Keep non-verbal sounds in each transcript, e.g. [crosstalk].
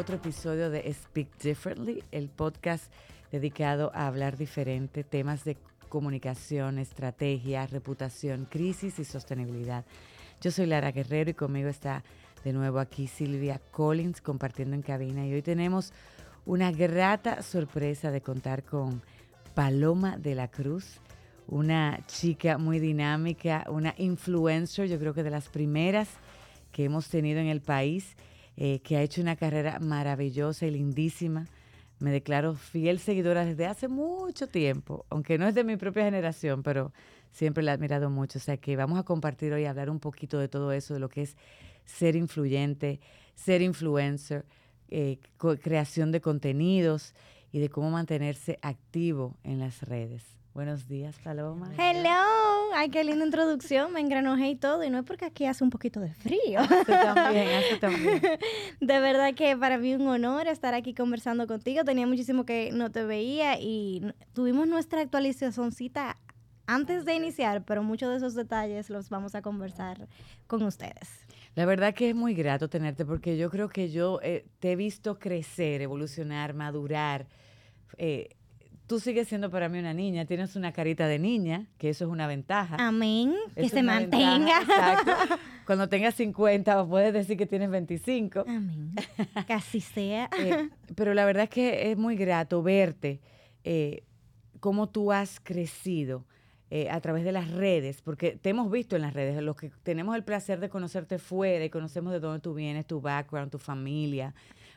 otro episodio de Speak Differently, el podcast dedicado a hablar diferente, temas de comunicación, estrategia, reputación, crisis y sostenibilidad. Yo soy Lara Guerrero y conmigo está de nuevo aquí Silvia Collins compartiendo en cabina y hoy tenemos una grata sorpresa de contar con Paloma de la Cruz, una chica muy dinámica, una influencer, yo creo que de las primeras que hemos tenido en el país, eh, que ha hecho una carrera maravillosa y lindísima. Me declaro fiel seguidora desde hace mucho tiempo, aunque no es de mi propia generación, pero siempre la he admirado mucho. O sea que vamos a compartir hoy, hablar un poquito de todo eso, de lo que es ser influyente, ser influencer, eh, creación de contenidos y de cómo mantenerse activo en las redes. Buenos días, Paloma. Hello. Ay, qué linda introducción. Me engranojé y todo. Y no es porque aquí hace un poquito de frío. Hace también, hace también. [laughs] De verdad que para mí un honor estar aquí conversando contigo. Tenía muchísimo que no te veía y tuvimos nuestra actualizacióncita antes de iniciar, pero muchos de esos detalles los vamos a conversar con ustedes. La verdad que es muy grato tenerte porque yo creo que yo eh, te he visto crecer, evolucionar, madurar. Eh, tú sigues siendo para mí una niña, tienes una carita de niña, que eso es una ventaja. Amén, que se mantenga. exacto. [laughs] Cuando tengas 50 puedes decir que tienes 25. Amén, [laughs] casi sea. Eh, pero la verdad es que es muy grato verte, eh, cómo tú has crecido. Eh, a través de las redes, porque te hemos visto en las redes, los que tenemos el placer de conocerte fuera y conocemos de dónde tú vienes, tu background, tu familia,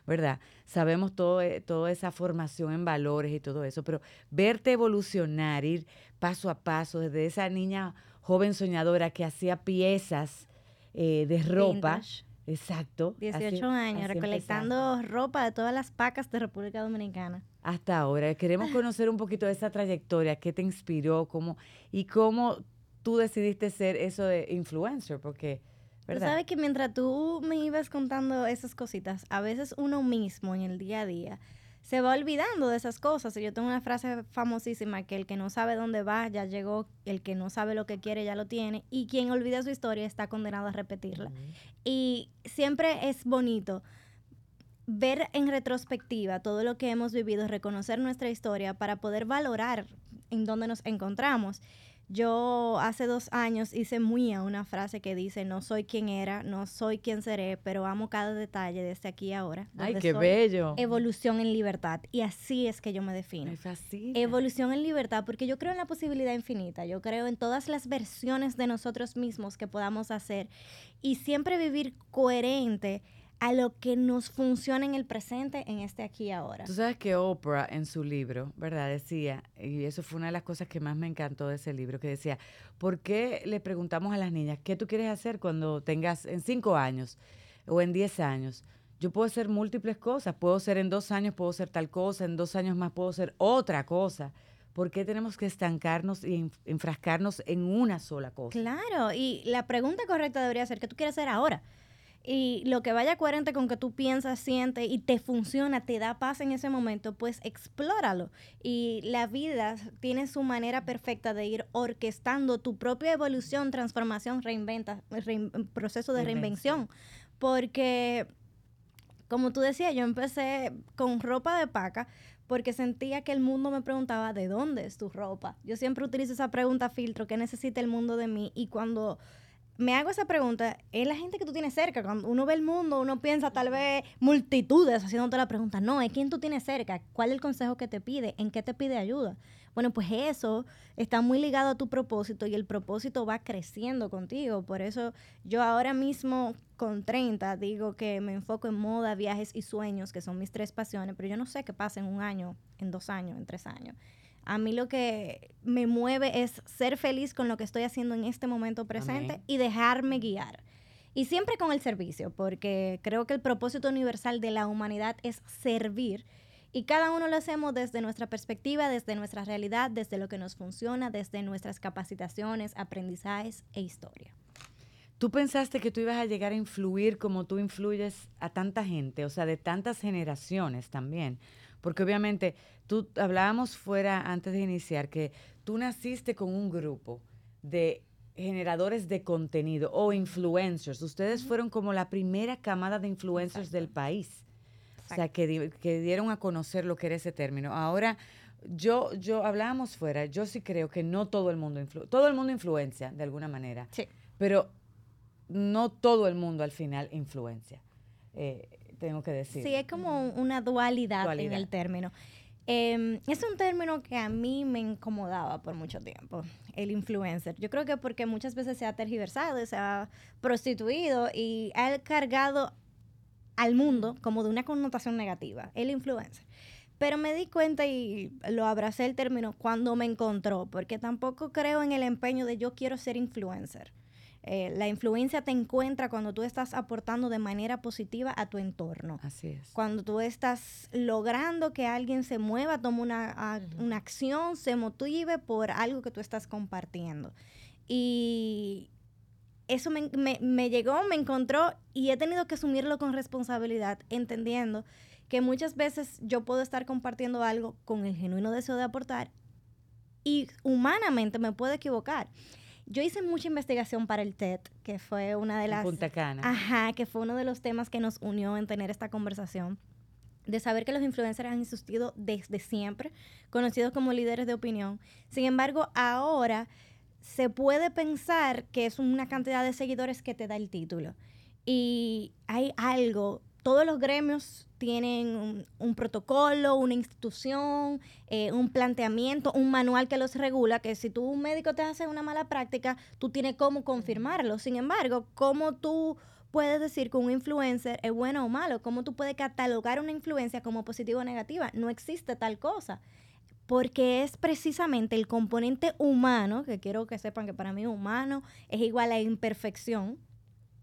¿verdad? Sabemos todo, eh, toda esa formación en valores y todo eso, pero verte evolucionar, ir paso a paso, desde esa niña joven soñadora que hacía piezas eh, de ropa. Exacto. 18 años, recolectando ropa de todas las pacas de República Dominicana. Hasta ahora. Queremos conocer un poquito de esa trayectoria, qué te inspiró, cómo, y cómo tú decidiste ser eso de influencer, porque ¿verdad? sabes que mientras tú me ibas contando esas cositas, a veces uno mismo en el día a día se va olvidando de esas cosas. Yo tengo una frase famosísima que el que no sabe dónde va ya llegó, el que no sabe lo que quiere ya lo tiene y quien olvida su historia está condenado a repetirla. Y siempre es bonito ver en retrospectiva todo lo que hemos vivido, reconocer nuestra historia para poder valorar en dónde nos encontramos. Yo hace dos años hice muy a una frase que dice, no soy quien era, no soy quien seré, pero amo cada detalle desde aquí y ahora. ¡Ay, qué bello! Evolución en libertad. Y así es que yo me defino. Evolución en libertad, porque yo creo en la posibilidad infinita. Yo creo en todas las versiones de nosotros mismos que podamos hacer. Y siempre vivir coherente a lo que nos funciona en el presente, en este aquí y ahora. Tú sabes que Oprah en su libro, ¿verdad? Decía, y eso fue una de las cosas que más me encantó de ese libro, que decía, ¿por qué le preguntamos a las niñas qué tú quieres hacer cuando tengas en cinco años o en diez años? Yo puedo hacer múltiples cosas, puedo ser en dos años, puedo ser tal cosa, en dos años más puedo ser otra cosa. ¿Por qué tenemos que estancarnos y enfrascarnos en una sola cosa? Claro, y la pregunta correcta debería ser, ¿qué tú quieres hacer ahora? Y lo que vaya coherente con que tú piensas, sientes y te funciona, te da paz en ese momento, pues explóralo. Y la vida tiene su manera perfecta de ir orquestando tu propia evolución, transformación, reinventa, proceso de reinvención. Porque, como tú decías, yo empecé con ropa de paca porque sentía que el mundo me preguntaba, ¿de dónde es tu ropa? Yo siempre utilizo esa pregunta filtro, ¿qué necesita el mundo de mí? Y cuando me hago esa pregunta, es la gente que tú tienes cerca. Cuando uno ve el mundo, uno piensa tal vez multitudes haciéndote la pregunta. No, es quién tú tienes cerca, cuál es el consejo que te pide, en qué te pide ayuda. Bueno, pues eso está muy ligado a tu propósito y el propósito va creciendo contigo. Por eso yo ahora mismo con 30 digo que me enfoco en moda, viajes y sueños, que son mis tres pasiones, pero yo no sé qué pasa en un año, en dos años, en tres años. A mí lo que me mueve es ser feliz con lo que estoy haciendo en este momento presente y dejarme guiar. Y siempre con el servicio, porque creo que el propósito universal de la humanidad es servir. Y cada uno lo hacemos desde nuestra perspectiva, desde nuestra realidad, desde lo que nos funciona, desde nuestras capacitaciones, aprendizajes e historia. ¿Tú pensaste que tú ibas a llegar a influir como tú influyes a tanta gente, o sea, de tantas generaciones también? Porque obviamente tú hablábamos fuera antes de iniciar que tú naciste con un grupo de generadores de contenido o influencers. Ustedes fueron como la primera camada de influencers del país. O sea, que, que dieron a conocer lo que era ese término. Ahora, yo, yo hablábamos fuera, yo sí creo que no todo el mundo influye, todo el mundo influencia de alguna manera. Sí. Pero no todo el mundo al final influencia. Eh, tengo que decir. Sí, es como una dualidad, en el término. Em, es un término que a mí me incomodaba por mucho tiempo, el influencer. Yo creo que porque muchas veces se ha tergiversado, se ha prostituido y ha cargado al mundo como de una connotación negativa, el influencer. Pero me di cuenta y lo abracé el término cuando me encontró, porque tampoco creo en el empeño de yo quiero ser influencer. Eh, la influencia te encuentra cuando tú estás aportando de manera positiva a tu entorno. Así es. Cuando tú estás logrando que alguien se mueva, tome una, una acción, se motive por algo que tú estás compartiendo. Y eso me, me, me llegó, me encontró y he tenido que asumirlo con responsabilidad, entendiendo que muchas veces yo puedo estar compartiendo algo con el genuino deseo de aportar y humanamente me puedo equivocar. Yo hice mucha investigación para el TED, que fue una de las... Punta Cana. Ajá, que fue uno de los temas que nos unió en tener esta conversación. De saber que los influencers han existido desde siempre, conocidos como líderes de opinión. Sin embargo, ahora se puede pensar que es una cantidad de seguidores que te da el título. Y hay algo todos los gremios tienen un, protocolo, una institución, eh, un planteamiento, un manual que los regula, que si tú un médico te hace una mala práctica, tú tienes cómo confirmarlo. Sin embargo, ¿cómo tú puedes decir que un influencer es bueno o malo? ¿Cómo tú puedes catalogar una influencia como positiva o negativa? No existe tal cosa. Porque es precisamente el componente humano, que quiero que sepan que para mí humano es igual a imperfección,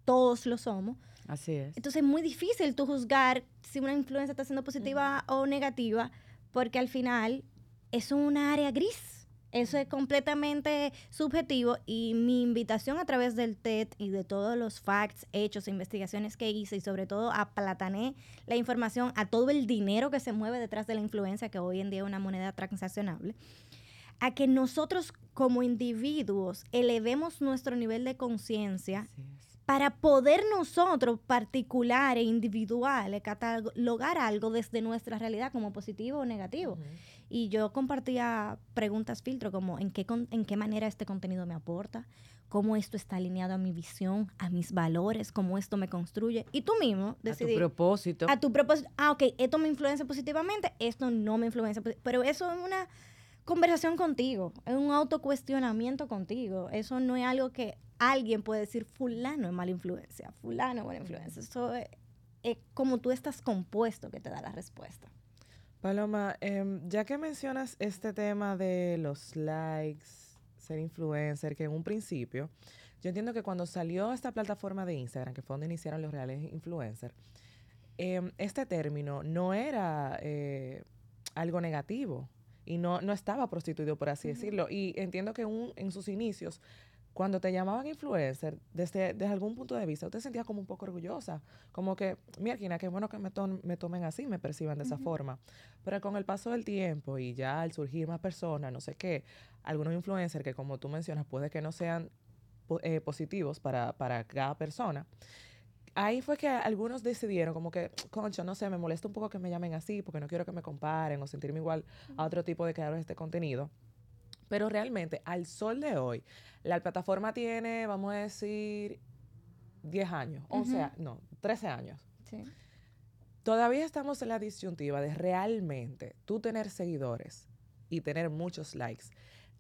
todos lo somos, Así es. Entonces es muy difícil tú juzgar si una influencia está siendo positiva o negativa, porque al final es una área gris. Eso es completamente subjetivo y mi invitación a través del TED y de todos los facts, hechos, investigaciones que hice y sobre todo aplatané la información a todo el dinero que se mueve detrás de la influencia, que hoy en día es una moneda transaccionable, a que nosotros como individuos elevemos nuestro nivel de conciencia para poder nosotros, particular e individuales, catalogar algo desde nuestra realidad como positivo o negativo. Y yo compartía preguntas filtro como en qué, en qué manera este contenido me aporta, cómo esto está alineado a mi visión, a mis valores, cómo esto me construye. Y tú mismo decidir. A tu propósito. A tu propósito. Ah, ok, esto me influencia positivamente, esto no me influencia. Pero eso es una conversación contigo, es un autocuestionamiento contigo. Eso no es algo que alguien puede decir, fulano es mala influencia, fulano es buena influencia. Eso es, como tú estás compuesto que te da la respuesta. Paloma, em, ya que mencionas este tema de los likes, ser influencer, que en un principio, yo entiendo que cuando salió esta plataforma de Instagram, que fue donde iniciaron los reales influencers, em, este término no era eh, algo negativo y no, no estaba prostituido, por así decirlo. Y entiendo que un, en sus inicios cuando te llamaban influencer, desde, desde algún punto de vista, usted sentía como un poco orgullosa, como que, mira, qué bueno que me, me tomen así, me perciban de esa forma. Pero con el paso del tiempo y ya al surgir más personas, no sé qué, algunos influencers que como tú mencionas, puede que no sean eh, positivos para, para cada persona, ahí fue que algunos decidieron como que, concho, no sé, me molesta un poco que me llamen así porque no quiero que me comparen o sentirme igual a otro tipo de creadores de este contenido. Pero realmente, al sol de hoy, la plataforma tiene, vamos a decir, 10 años, o sea, no, 13 años. Sí. Todavía estamos en la disyuntiva de realmente tú tener seguidores y tener muchos likes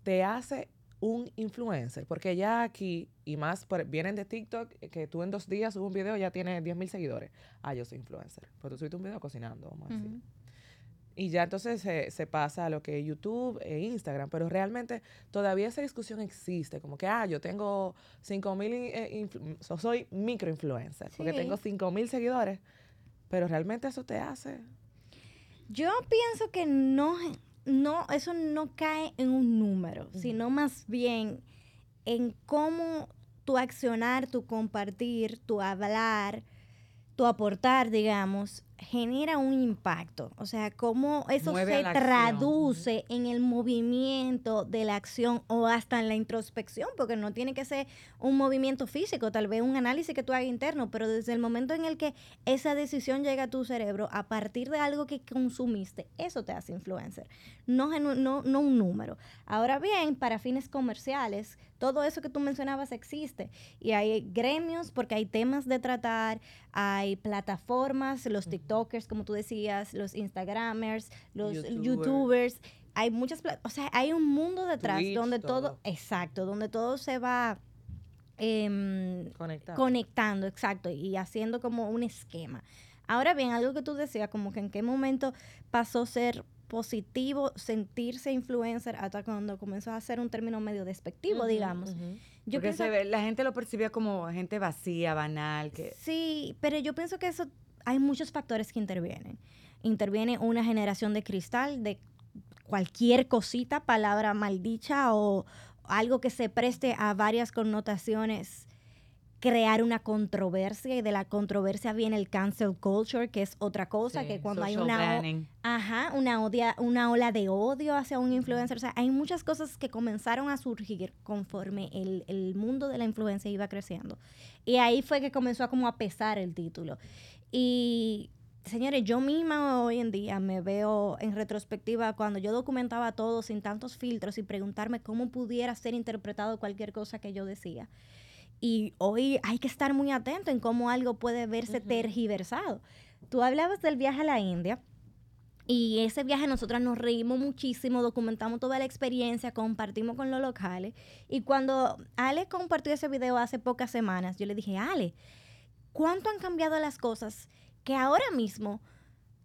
te hace un influencer, porque ya aquí, y más vienen de TikTok, que tú en dos días subes un video y ya tienes 10 mil seguidores. Ah, yo soy influencer. Pues tú subiste un video cocinando, vamos a decir. Y ya entonces se, pasa a lo que es YouTube e Instagram, pero realmente todavía esa discusión existe, como que, ah, yo tengo 5 mil, eh, soy microinfluencer, porque tengo 5 mil seguidores, pero realmente eso te hace. Yo pienso que no, no, eso no cae en un número, sino más bien en cómo tu accionar, tu compartir, tu hablar, tu aportar, digamos, genera un impacto. O sea, cómo eso Mueve se la acción. traduce en el movimiento de la acción o hasta en la introspección, porque no tiene que ser un movimiento físico, tal vez un análisis que tú hagas interno, pero desde el momento en el que esa decisión llega a tu cerebro a partir de algo que consumiste, eso te hace influencer, no, no, no un número. Ahora bien, para fines comerciales, todo eso que tú mencionabas existe y hay gremios porque hay temas de tratar, hay plataformas, los TikTokers, como tú decías, los Instagramers, los Youtubers. YouTubers, hay muchas, o sea, hay un mundo detrás Twitch, donde todo, todo. exacto, donde todo se va Conectado. conectando, exacto, y haciendo como un esquema. Ahora bien, algo que tú decías, como que en qué momento pasó a ser positivo sentirse influencer hasta cuando comenzó a ser un término medio despectivo, digamos. Yo Porque pienso se ve- la gente lo percibía como gente vacía, banal, que Sí, pero yo pienso que eso hay muchos factores que intervienen. Interviene una generación de cristal de cualquier cosita, palabra maldicha o algo que se preste a varias connotaciones, crear una controversia y de la controversia viene el cancel culture, que es otra cosa, Sí, que cuando hay una, banning. Ajá, una, odia, una ola de odio hacia un influencer. O sea, hay muchas cosas que comenzaron a surgir conforme el, el mundo de la influencia iba creciendo. Y ahí fue que comenzó a como a pesar el título. Y, señores, yo misma hoy en día me veo en retrospectiva cuando yo documentaba todo sin tantos filtros y preguntarme cómo pudiera ser interpretado cualquier cosa que yo decía. Y hoy hay que estar muy atento en cómo algo puede verse tergiversado. Tú hablabas del viaje a la India. Y ese viaje nosotras nos reímos muchísimo, documentamos toda la experiencia, compartimos con los locales. Y cuando Ale compartió ese video hace pocas semanas, yo le dije, Ale, ¿cuánto han cambiado las cosas? Que ahora mismo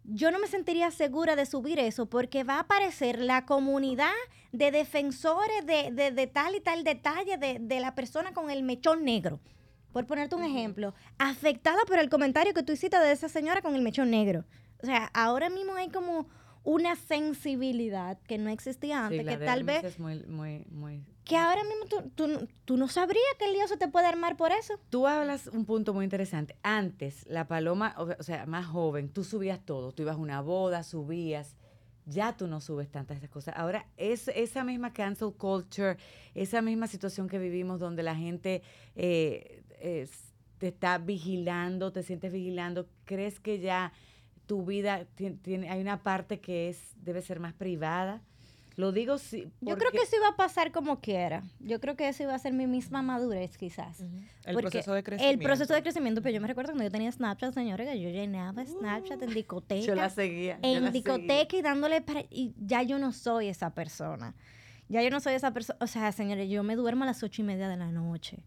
yo no me sentiría segura de subir eso porque va a aparecer la comunidad de defensores de, de- de tal y tal detalle de, de la persona con el mechón negro. Por ponerte un ejemplo, afectada por el comentario que tú hiciste de esa señora con el mechón negro. O sea, ahora mismo hay como una sensibilidad que no existía antes, Sí, que tal vez, es muy, muy, muy... que ahora mismo tú, tú, no- tú no sabrías que el lío se te puede armar por eso. Tú hablas un punto muy interesante. Antes, la paloma, o sea, más joven, tú subías todo. Tú ibas a una boda, subías. Ya tú no subes tantas esas cosas. Ahora, es esa misma cancel culture, esa misma situación que vivimos donde la gente eh, te está vigilando, te sientes vigilando, ¿crees que ya tu vida ti- tiene, hay una parte que es debe ser más privada? Lo digo sí. Yo creo porque- que eso iba a pasar como quiera. Yo creo que eso iba a ser mi misma madurez, quizás. El Porque proceso de crecimiento. El proceso de crecimiento, pero yo me recuerdo cuando yo tenía Snapchat, señores, que yo llenaba Snapchat en discoteca. yo la seguía. la en seguía. discoteca y dándole para... Y ya yo no soy esa persona. Ya yo no soy esa persona. O sea, señores, yo me duermo a las ocho y media de la noche.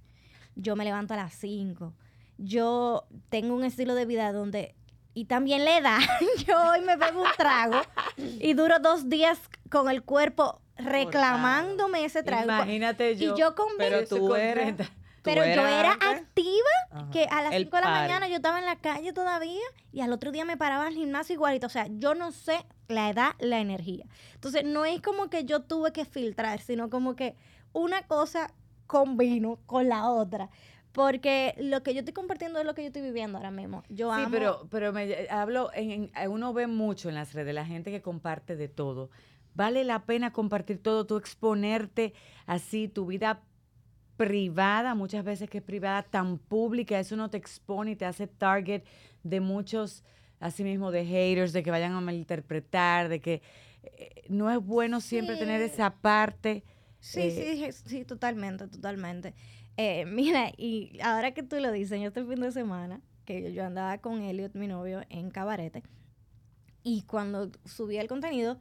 Yo me levanto a las cinco. Yo tengo un estilo de vida donde... Y también le da. [laughs] yo hoy me bebo un trago [laughs] y duro dos días con el cuerpo reclamándome ese trago. Imagínate yo. y yo con Pero tú eres- contenta. [laughs] ¿Tú pero yo era antes? activa, Ajá. que a las El 5 de la mañana yo estaba en la calle todavía y al otro día me paraba al gimnasio igualito. O sea, yo no sé la edad, la energía. Entonces, no es como que yo tuve que filtrar, sino como que una cosa combino con la otra. Porque lo que yo estoy compartiendo es lo que yo estoy viviendo ahora mismo. Yo Sí, amo. pero, pero me hablo, en, en- eh, uno ve mucho en las redes, la gente que comparte de todo. Vale la pena compartir todo, tú exponerte así, tu vida privada, muchas veces que es privada, tan pública, eso no te expone y te hace target de muchos, así mismo, de haters, de que vayan a malinterpretar, de que eh, no es bueno siempre tener esa parte. Sí, eh, sí, sí, totalmente, totalmente. Eh, [laughs] mira, y ahora que tú lo dices, yo este fin de semana, que yo andaba con Elliot, mi novio, en Cabarete, y cuando subí el contenido,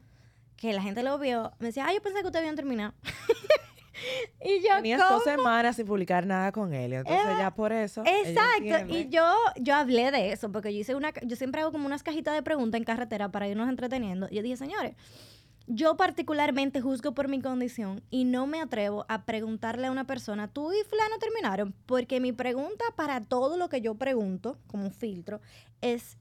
que la gente lo vio, me decía, ah, yo pensé que ustedes habían terminado. [laughs] y yo, Tenías ¿cómo? dos semanas sin publicar nada con él. Entonces Eh, ya por eso. Exacto, y yo, yo hablé de eso, porque yo hice una, yo siempre hago como unas cajitas de preguntas en carretera para irnos entreteniendo. Y yo dije, señores, yo particularmente juzgo por mi condición y no me atrevo a preguntarle a una persona, tú y fulano terminaron, porque mi pregunta para todo lo que yo pregunto, como un filtro, es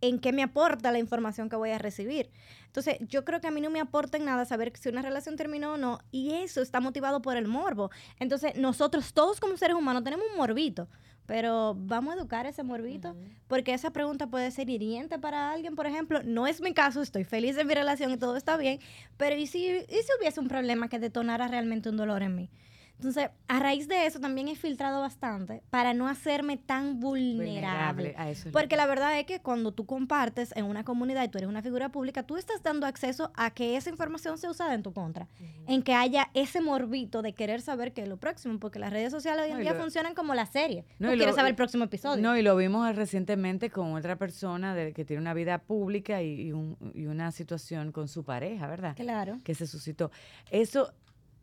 en qué me aporta la información que voy a recibir. Entonces, yo creo que a mí no me aporta en nada saber si una relación terminó o no, y eso está motivado por el morbo. Entonces, nosotros todos como seres humanos tenemos un morbito, pero vamos a educar ese morbito, porque esa pregunta puede ser hiriente para alguien, por ejemplo. No es mi caso, estoy feliz en mi relación y todo está bien, pero ¿y si, y si hubiese un problema que detonara realmente un dolor en mí? Entonces, a raíz de eso también he filtrado bastante para no hacerme tan vulnerable. Porque la verdad es que cuando tú compartes en una comunidad y tú eres una figura pública, tú estás dando acceso a que esa información sea usada en tu contra. En que haya ese morbito de querer saber qué es lo próximo. Porque las redes sociales hoy en día funcionan como la serie. No, quieres saber el próximo episodio. No, y lo vimos recientemente con otra persona de, que tiene una vida pública y, y una situación con su pareja, ¿verdad? Claro. Que se suscitó. Eso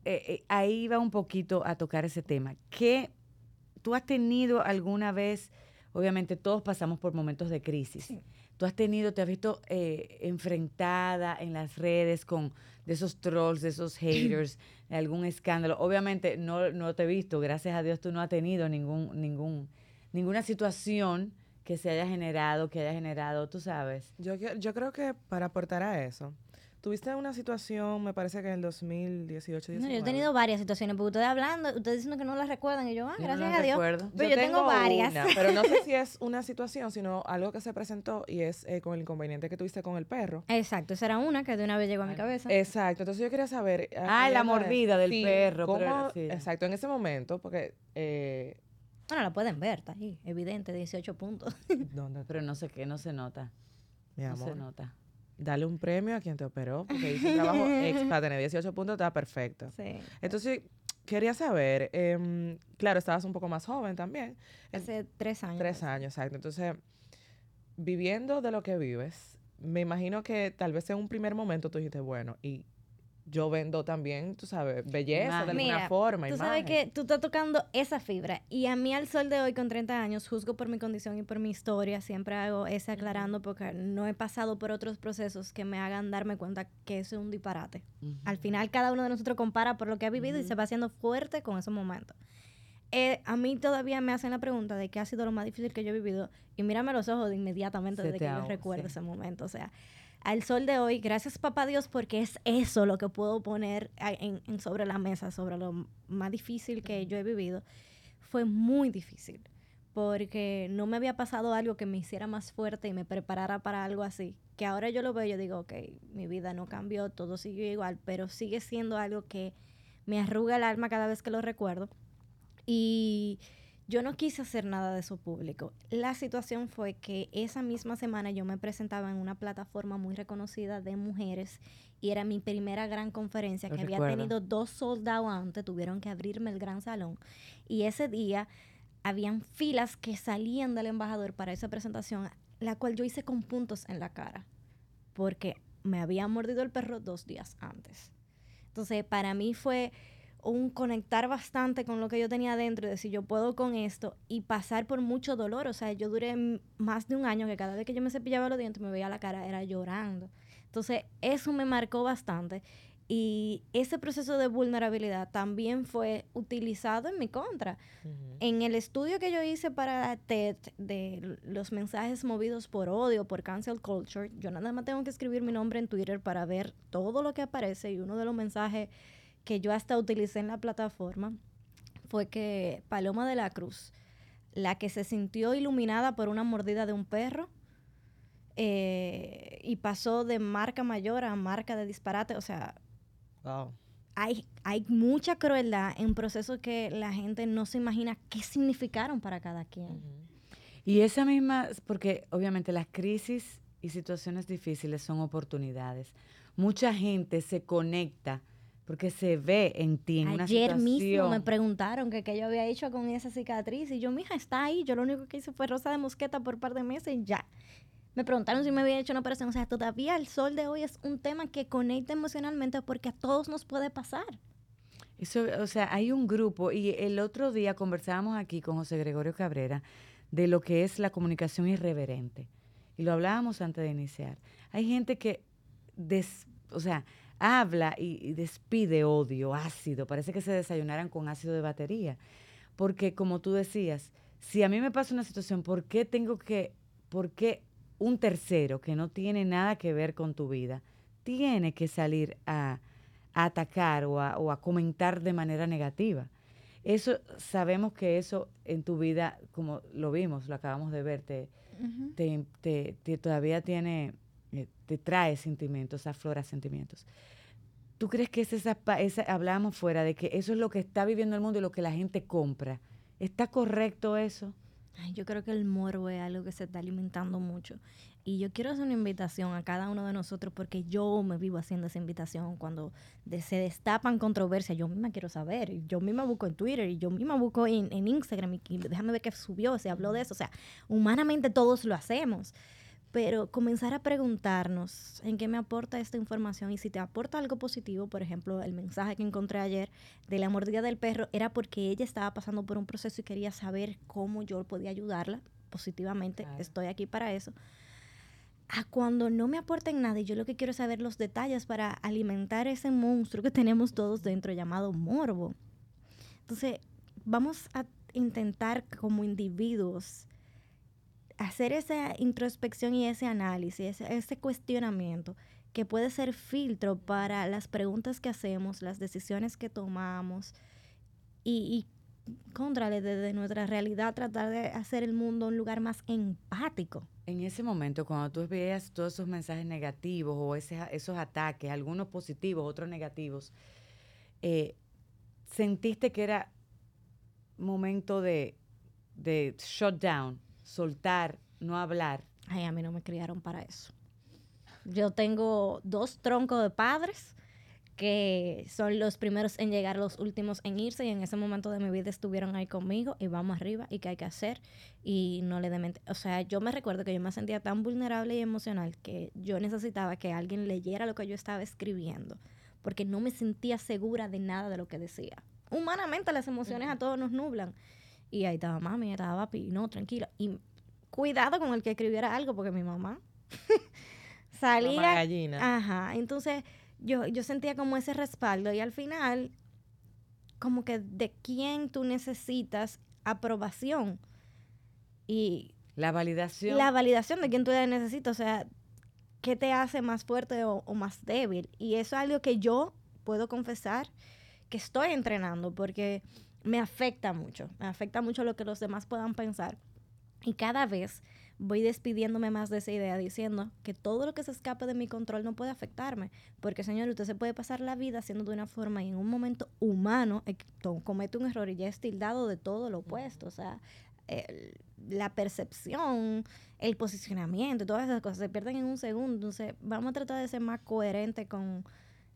eh, eh, ahí va un poquito a tocar ese tema. ¿Qué tú has tenido alguna vez, obviamente todos pasamos por momentos de crisis, tú has tenido, te has visto eh, enfrentada en las redes con de esos trolls, de esos [clears throat] haters, de algún escándalo? Obviamente no, no te he visto, gracias a Dios tú no has tenido ningún, ningún, ninguna situación que se haya generado, que haya generado, tú sabes. Yo, yo creo que para aportar a eso, Tuviste una situación, me parece que en el 2018, No, yo he tenido varias situaciones, porque ustedes hablando, ustedes diciendo que no las recuerdan, y yo, ah, gracias a Dios. Pero yo, tengo, varias. pero no sé [laughs] si es una situación, sino algo que se presentó y es eh, con el inconveniente que tuviste con el perro. Exacto, esa era una que de una vez llegó a mi cabeza. Exacto, entonces yo quería saber... Ah, la mordida del perro. Exacto, en ese momento, porque... Eh, bueno, la pueden ver, está ahí, evidente, 18 puntos. ¿Dónde? Pero no sé qué, no se nota. Mi amor. No se nota dale un premio a quien te operó, porque hizo un trabajo [laughs] para tener 18 puntos, está perfecto. Sí. Entonces, quería saber, em, claro, estabas un poco más joven también. Hace tres años. Tres años, exacto. Entonces, viviendo de lo que vives, me imagino que tal vez en un primer momento tú dijiste, bueno, ¿y yo vendo también, tú sabes, belleza de alguna forma. Tú sabes que tú estás tocando esa fibra. Y a mí al sol de hoy, con 30 años, juzgo por mi condición y por mi historia. Siempre hago ese aclarando porque no he pasado por otros procesos que me hagan darme cuenta que eso es un disparate. Al final, cada uno de nosotros compara por lo que ha vivido y se va haciendo fuerte con esos momentos. Eh, a mí todavía me hacen la pregunta de qué ha sido lo más difícil que yo he vivido. Y mírame los ojos de inmediatamente desde que yo recuerdo ese momento. O sea, al sol de hoy, gracias papá Dios, porque es eso lo que puedo poner en, sobre la mesa, sobre lo más difícil que yo he vivido. Fue muy difícil, porque no me había pasado algo que me hiciera más fuerte y me preparara para algo así. Que ahora yo lo veo, yo digo, ok, mi vida no cambió, todo siguió igual, pero sigue siendo algo que me arruga el alma cada vez que lo recuerdo. Y yo no quise hacer nada de eso público. La situación fue que esa misma semana yo me presentaba en una plataforma muy reconocida de mujeres y era mi primera gran conferencia que había tenido dos soldados antes, tuvieron que abrirme el gran salón y ese día habían filas que salían del embajador para esa presentación, la cual yo hice con puntos en la cara, porque me había mordido el perro dos días antes. Entonces, para mí fue un conectar bastante con lo que yo tenía dentro y decir, yo puedo con esto y pasar por mucho dolor. O sea, yo duré más de un año que cada vez que yo me cepillaba los dientes me veía la cara, era llorando. Entonces, eso me marcó bastante. Y ese proceso de vulnerabilidad también fue utilizado en mi contra. En el estudio que yo hice para TED de los mensajes movidos por odio, por cancel culture, yo nada más tengo que escribir mi nombre en Twitter para ver todo lo que aparece y uno de los mensajes que yo hasta utilicé en la plataforma fue que Paloma de la Cruz, la que se sintió iluminada por una mordida de un perro, eh, y pasó de marca mayor a marca de disparate, o sea, hay, hay mucha crueldad en procesos que la gente no se imagina qué significaron para cada quien. Y esa misma, porque obviamente las crisis y situaciones difíciles son oportunidades. Mucha gente se conecta porque se ve en ti en una. Ayer mismo me preguntaron que qué yo había hecho con esa cicatriz y yo, mija, está ahí. Yo lo único que hice fue rosa de mosqueta por un par de meses y ya. Me preguntaron si me había hecho una operación. O sea, todavía el sol de hoy es un tema que conecta emocionalmente porque a todos nos puede pasar. Eso, o sea, hay un grupo y el otro día conversábamos aquí con José Gregorio Cabrera de lo que es la comunicación irreverente. Y lo hablábamos antes de iniciar. Hay gente que, des, o sea, habla y, despide odio, ácido. Parece que se desayunaran con ácido de batería. Porque como tú decías, si a mí me pasa una situación, ¿por qué tengo que, por qué un tercero que no tiene nada que ver con tu vida tiene que salir a, atacar o a, comentar de manera negativa? Eso, sabemos que eso en tu vida, como lo vimos, lo acabamos de ver, te, te, te, todavía tiene, eh, te trae sentimientos, aflora sentimientos. ¿Tú crees que es esa, esa, hablamos fuera de que eso es lo que está viviendo el mundo y lo que la gente compra? ¿Está correcto eso? yo creo que el morbo es algo que se está alimentando mucho. Y yo quiero hacer una invitación a cada uno de nosotros porque yo me vivo haciendo esa invitación. Cuando se destapan controversias, yo misma quiero saber. Yo misma busco en Twitter y yo misma busco en, en Instagram y, déjame ver qué subió, se habló de eso. O sea, humanamente todos lo hacemos. Pero comenzar a preguntarnos en qué me aporta esta información y si te aporta algo positivo, por ejemplo, el mensaje que encontré ayer de la mordida del perro era porque ella estaba pasando por un proceso y quería saber cómo yo podía ayudarla positivamente. Estoy aquí para eso a cuando no me aporten nada y yo lo que quiero es saber los detalles para alimentar ese monstruo que tenemos todos dentro llamado morbo. Entonces, vamos a intentar como individuos hacer esa introspección y ese análisis, ese, cuestionamiento que puede ser filtro para las preguntas que hacemos, las decisiones que tomamos y, y contrale desde nuestra realidad tratar de hacer el mundo un lugar más empático. En ese momento, cuando tú veías todos esos mensajes negativos o esos ataques, algunos positivos, otros negativos, eh, ¿sentiste que era momento de, de shut down, soltar, no hablar? Ay, a mí no me criaron para eso. Yo tengo dos troncos de padres que son los primeros en llegar, los últimos en irse y en ese momento de mi vida estuvieron ahí conmigo y vamos arriba y qué hay que hacer y no le de O sea, yo me recuerdo que yo me sentía tan vulnerable y emocional que yo necesitaba que alguien leyera lo que yo estaba escribiendo porque no me sentía segura de nada de lo que decía. Humanamente las emociones a todos nos nublan. Y ahí estaba mami, estaba papi, no, tranquila. Y cuidado con el que escribiera algo porque mi mamá [laughs] salía... Mamá gallina. Ajá, entonces yo, yo sentía como ese respaldo y al final, como que de quién tú necesitas aprobación. Y la validación. La validación de quién tú necesitas, o sea, qué te hace más fuerte o, o más débil. Y eso es algo que yo puedo confesar que estoy entrenando porque me afecta mucho, me afecta mucho lo que los demás puedan pensar. Y cada vez voy despidiéndome más de esa idea diciendo que todo lo que se escape de mi control no puede afectarme. Porque, señor, usted se puede pasar la vida haciendo de una forma y en un momento humano eh, comete un error y ya es tildado de todo lo opuesto. O sea, la percepción, el posicionamiento, todas esas cosas se pierden en un segundo. Entonces, vamos a tratar de ser más coherentes con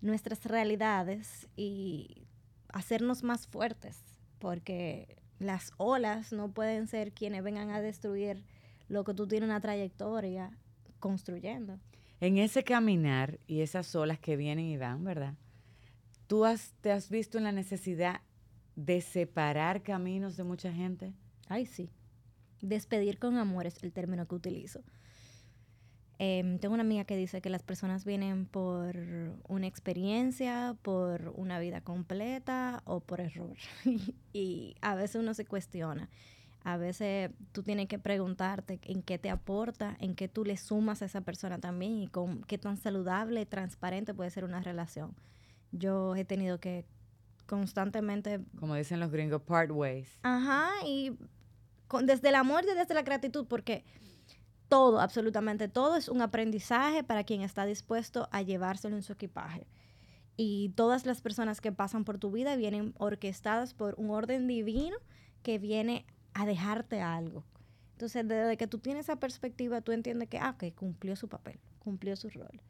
nuestras realidades y hacernos más fuertes. Porque las olas no pueden ser quienes vengan a destruir lo que tú tienes una trayectoria construyendo. En ese caminar y esas olas que vienen y van, ¿verdad? ¿Tú has, te has visto en la necesidad de separar caminos de mucha gente? Ay, sí. Despedir con amor es el término que utilizo. Em, tengo una amiga que dice que las personas vienen por una experiencia, por una vida completa o por error. [laughs] y a veces uno se cuestiona. A veces tú tienes que preguntarte en qué te aporta, en qué tú le sumas a esa persona también y con qué tan saludable, transparente puede ser una relación. Yo he tenido que constantemente... Como dicen los gringos, part ways. Ajá, y desde el amor y desde la gratitud, porque todo, absolutamente todo es un aprendizaje para quien está dispuesto a llevárselo en su equipaje. Y todas las personas que pasan por tu vida vienen orquestadas por un orden divino que viene a dejarte algo. Entonces, desde que tú tienes esa perspectiva, tú entiendes que, ah, que cumplió su papel, cumplió su rol.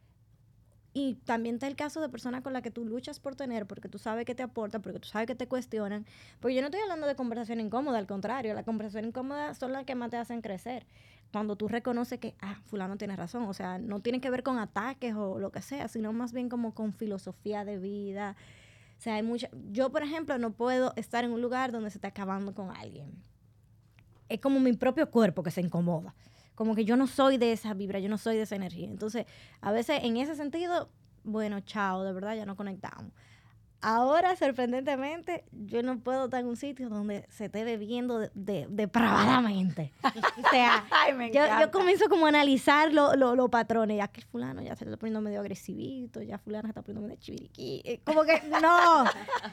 Y también está el caso de personas con las que tú luchas por tener, porque tú sabes que te aportan, porque tú sabes que te cuestionan. Porque yo no estoy hablando de conversación incómoda, al contrario, la conversación incómoda son las que más te hacen crecer. Cuando tú reconoces que, ah, fulano tiene razón. O sea, no tiene que ver con ataques o lo que sea, sino más bien como con filosofía de vida. O sea, hay mucha... Yo, por ejemplo, no puedo estar en un lugar donde se está acabando con alguien es como mi propio cuerpo que se incomoda. Como que yo no soy de esa vibra, yo no soy de esa energía. Entonces, a veces en ese sentido, bueno, chao, de verdad ya no conectamos. Ahora, sorprendentemente, yo no puedo estar en un sitio donde se esté bebiendo de, de- depravadamente. O sea, [laughs] Ay, me yo, comienzo como a analizar lo- lo- los patrones. Ya que fulano ya se está poniendo medio agresivito, ya fulano se está poniendo medio chiviriquí. eh, Como que, no.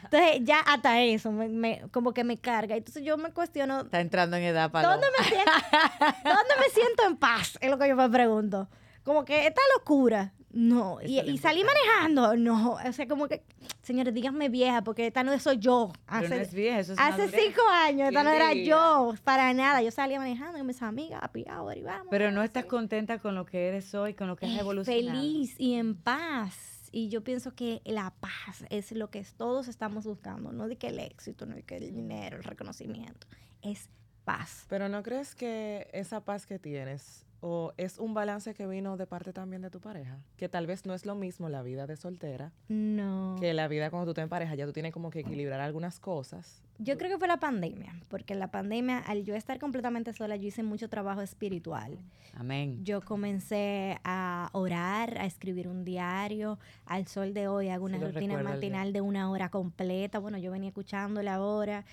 Entonces, ya hasta eso, me, me- como que me carga. Entonces, yo me cuestiono, Está entrando en edad para ¿Dónde me, siento, [laughs] ¿Dónde me siento en paz? Es lo que yo me pregunto. Como que esta locura. No. Y, y salí manejando. No. O sea, como que, señores, díganme vieja, porque esta no soy yo. Pero no Hace, es vieja, eso es hace cinco años, esta ¿Quién no era yo. Para nada. Yo salía manejando y mis amigas, happy hour y vamos. Pero no estás contenta con lo que eres hoy, con lo que has evolucionado. Feliz y en paz. Y yo pienso que la paz es lo que todos estamos buscando. No de que el éxito, no de que el dinero, el reconocimiento. Es paz. Pero ¿no crees que esa paz que tienes o es un balance que vino de parte también de tu pareja? Que tal vez no es lo mismo la vida de soltera No. que la vida cuando tú estás en pareja. Ya tú tienes como que equilibrar algunas cosas. Yo creo que fue la pandemia, porque en la pandemia, al yo estar completamente sola, yo hice mucho trabajo espiritual. Amén. Yo comencé a orar, a escribir un diario. Al sol de hoy hago una rutina matinal de una hora completa. Bueno, yo venía escuchándola ahora.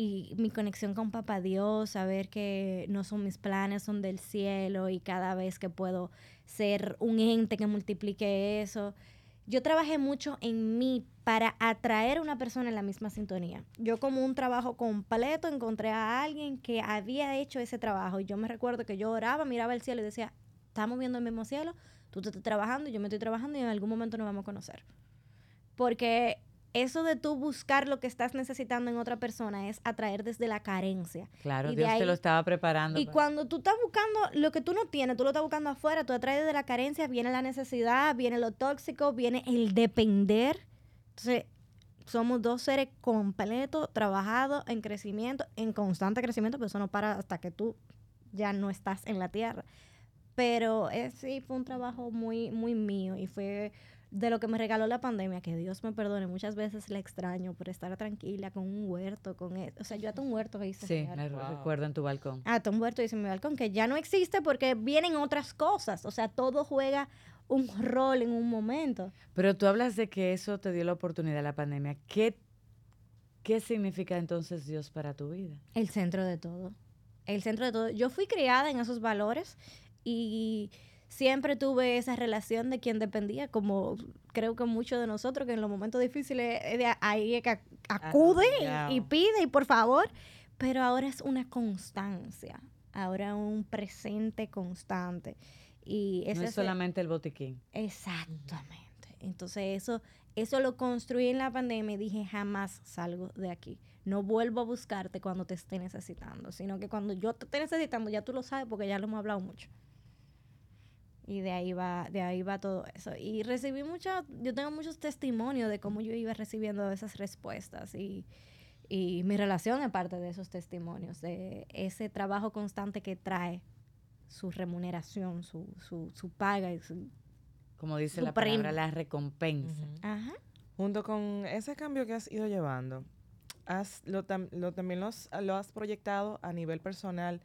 Y mi conexión con Papá Dios, saber que no son mis planes, son del cielo y cada vez que puedo ser un ente que multiplique eso. Yo trabajé mucho en mí para atraer a una persona en la misma sintonía. Yo como un trabajo completo encontré a alguien que había hecho ese trabajo. Y yo me recuerdo que yo oraba, miraba el cielo y decía, estamos viendo el mismo cielo, tú te estás trabajando, yo me estoy trabajando y en algún momento nos vamos a conocer. Porque eso de tú buscar lo que estás necesitando en otra persona es atraer desde la carencia. Claro, y Dios ahí- te lo estaba preparando. Y para- cuando tú estás buscando lo que tú no tienes, tú lo estás buscando afuera, tú atraes de la carencia, viene la necesidad, viene lo tóxico, viene el depender. Entonces, somos dos seres completos, trabajados, en crecimiento, en constante crecimiento, pero eso no para hasta que tú ya no estás en la tierra. Pero eh, sí, fue un trabajo muy, muy mío y fue de lo que me regaló la pandemia, que Dios me perdone, muchas veces la extraño por estar tranquila con un huerto, con e- o sea, yo hasta un huerto que hice. Sí, me Wow. recuerdo en tu balcón. Ah, Tom Huerto dice mi balcón, que ya no existe porque vienen otras cosas. O sea, todo juega un rol en un momento. Pero tú hablas de que eso te dio la oportunidad, la pandemia. ¿Qué, qué significa entonces Dios para tu vida? El centro de todo. El centro de todo. Yo fui criada en esos valores y siempre tuve esa relación de quien dependía, como creo que muchos de nosotros, que en los momentos difíciles es de ahí es que ac- acude y, y pide y por favor. Pero ahora es una constancia. Ahora un presente constante. Y no ese es solamente el botiquín. Exactamente. Entonces eso, eso lo construí en la pandemia y dije, jamás salgo de aquí. No vuelvo a buscarte cuando te esté necesitando, sino que cuando yo te esté necesitando, ya tú lo sabes porque ya lo hemos hablado mucho. Y de ahí va, de ahí va todo eso. Y recibí mucha, yo tengo muchos testimonios de cómo yo iba recibiendo esas respuestas y, y mi relación es parte de esos testimonios, de ese trabajo constante que trae su remuneración, su, su, su paga y su, Como dice Su la palabra, premio. la recompensa. Ajá. Junto con ese cambio que has ido llevando, has, lo, tam- lo- también los- lo has proyectado a nivel personal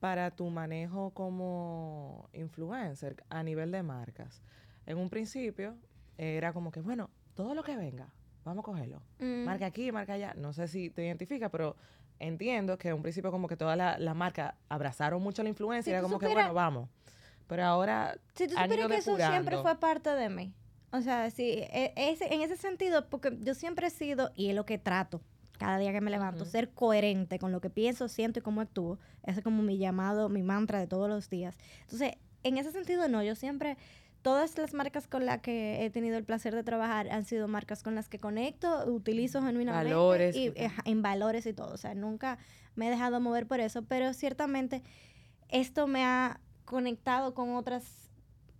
para tu manejo como influencer a nivel de marcas. En un principio era como que, bueno, todo lo que venga, vamos a cogerlo. Mm. Marca aquí, marca allá. No sé si te identifica, pero entiendo que en un principio como que todas las la marcas abrazaron mucho la influencia Si y era como que, bueno, vamos. Pero ahora Si tú supieras que eso siempre fue parte de mí. O sea, sí, e- ese, en ese sentido, porque yo siempre he sido, y es lo que trato cada día que me levanto, Ujú. ser coherente con lo que pienso, siento y cómo actúo. Ese es como mi llamado, mi mantra de todos los días. Entonces, en ese sentido, no, yo siempre, todas las marcas con las que he tenido el placer de trabajar han sido marcas con las que conecto, utilizo genuinamente. Valores Y, ajá, en valores y todo. O sea, nunca me he dejado mover por eso, pero ciertamente esto me ha conectado con otras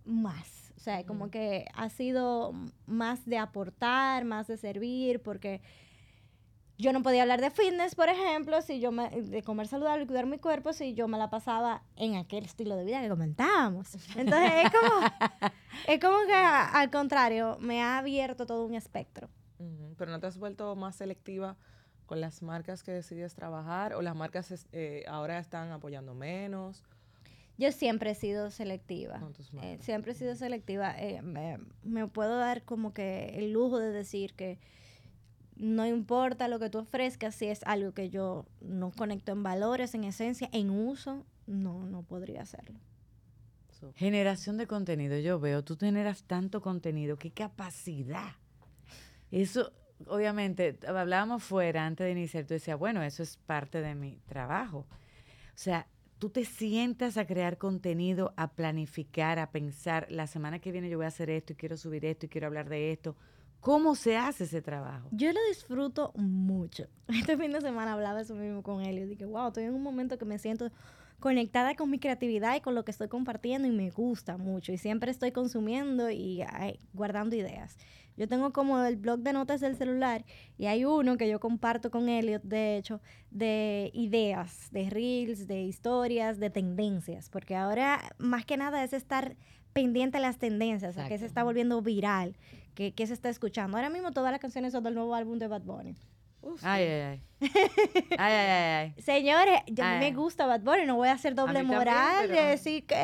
más. O sea, como que ha sido más de aportar, más de servir, porque yo no podía hablar de fitness, por ejemplo, si yo me, de comer saludable y cuidar mi cuerpo, si yo me la pasaba en aquel estilo de vida que comentábamos. Entonces es como, [laughs] es como que a- al contrario, me ha abierto todo un espectro. Pero no te has vuelto más selectiva con las marcas que decides trabajar o las marcas eh, ahora están apoyando menos Yo siempre he sido selectiva. Eh, siempre he sido selectiva. Eh, me, me puedo dar como que el lujo de decir que no importa lo que tú ofrezcas, si es algo que yo no conecto en valores, en esencia, en uso, no, no podría hacerlo. Generación de contenido, yo veo, tú generas tanto contenido, qué capacidad. Eso, obviamente, hablábamos fuera antes de iniciar, tú decías, bueno, eso es parte de mi trabajo. O sea, tú te sientas a crear contenido, a planificar, a pensar, la semana que viene yo voy a hacer esto y quiero subir esto y quiero hablar de esto. ¿Cómo se hace ese trabajo? Yo lo disfruto mucho. [laughs] Este fin de semana hablaba eso mismo con él y dije, wow, estoy en un momento que me siento conectada con mi creatividad y con lo que estoy compartiendo y me gusta mucho y siempre estoy consumiendo y guardando ideas. Yo tengo como el blog de notas del celular y hay uno que yo comparto con Elliot, de hecho, de ideas, de reels, de historias, de tendencias, porque ahora más que nada es estar pendiente de las tendencias, a qué se está volviendo viral, qué, qué se está escuchando. Ahora mismo todas las canciones son del nuevo álbum de Bad Bunny ay, ay, ay. ay, ay, ay, Señores, a mí me gusta Bad Bunny, no voy a hacer doble moral de decir que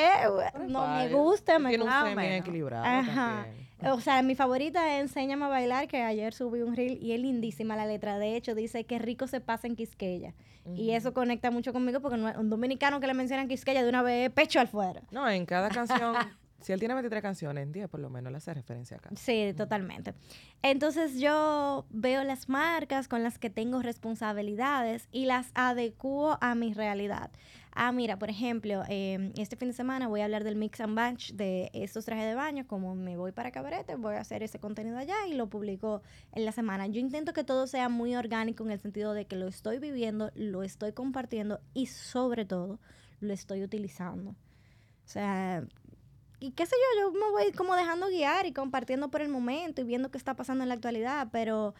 no me gusta, me gusta. Un bien equilibrado Ajá. O sea, mi favorita es Enséñame a bailar, que ayer subí un reel y es lindísima la letra. De hecho, dice que rico se pasa en Quisqueya. Y eso conecta mucho conmigo porque un dominicano que le mencionan Quisqueya de una vez pecho al fuera. No, en cada canción [laughs] si él tiene 23 canciones, en 10 por lo menos le hace referencia acá. Sí, totalmente. Entonces yo veo las marcas con las que tengo responsabilidades y las adecuo a mi realidad. Ah, mira, por ejemplo, em, este fin de semana voy a hablar del mix and batch de estos trajes de baño. Como me voy para Cabarete, voy a hacer ese contenido allá y lo publico en la semana. Yo intento que todo sea muy orgánico en el sentido de que lo estoy viviendo, lo estoy compartiendo y sobre todo lo estoy utilizando. O sea, y qué sé yo, yo me voy como dejando guiar y compartiendo por el momento y viendo qué está pasando en la actualidad, pero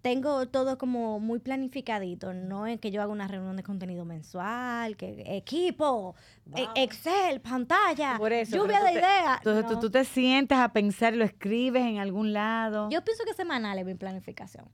tengo todo como muy planificadito, no es que yo haga una reunión de contenido mensual, que equipo, e, Excel, pantalla, lluvia de ideas. Entonces tú, te sientas a pensar lo escribes en algún lado. Yo pienso que semanal es mi planificación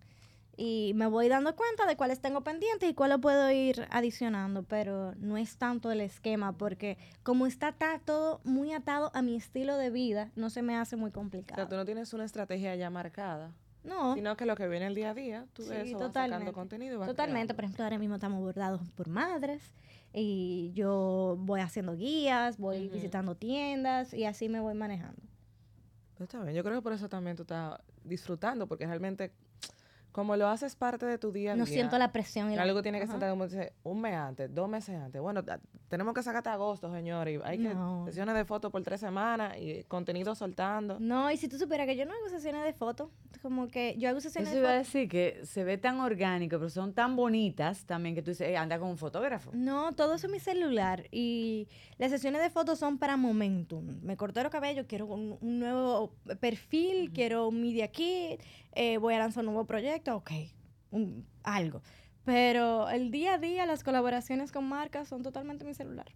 y me voy dando cuenta de cuáles tengo pendientes y cuáles puedo ir adicionando, pero no es tanto el esquema porque como está, todo muy atado a mi estilo de vida, no se me hace muy complicado. O sea, tú no tienes una estrategia ya marcada. No. Sino que lo que viene el día a día, tú ves eso, vas sacando contenido. totalmente. Por ejemplo, ahora mismo estamos bordados por madres y yo voy haciendo guías, voy visitando tiendas y así me voy manejando. Pues está bien. Yo creo que por eso también tú estás disfrutando, porque realmente como lo haces parte de tu día a día. No siento la presión. Y algo que tiene que sentar un mes antes, dos meses antes. Bueno, tenemos que sacarte agosto, señor. Y hay que sesiones de fotos por tres semanas y contenido soltando. No, y si tú supieras que yo no hago sesiones de fotos, como que yo hago sesiones Eso de iba a decir que se ve tan orgánico, pero son tan bonitas también que tú dices, anda con un fotógrafo. No, todo eso es mi celular. Y las sesiones de fotos son para momentum. Me corté los cabellos, quiero un, nuevo perfil, quiero un media kit eh, voy a lanzar un nuevo proyecto, ok, algo. Pero el día a día, las colaboraciones con marcas son totalmente mi celular.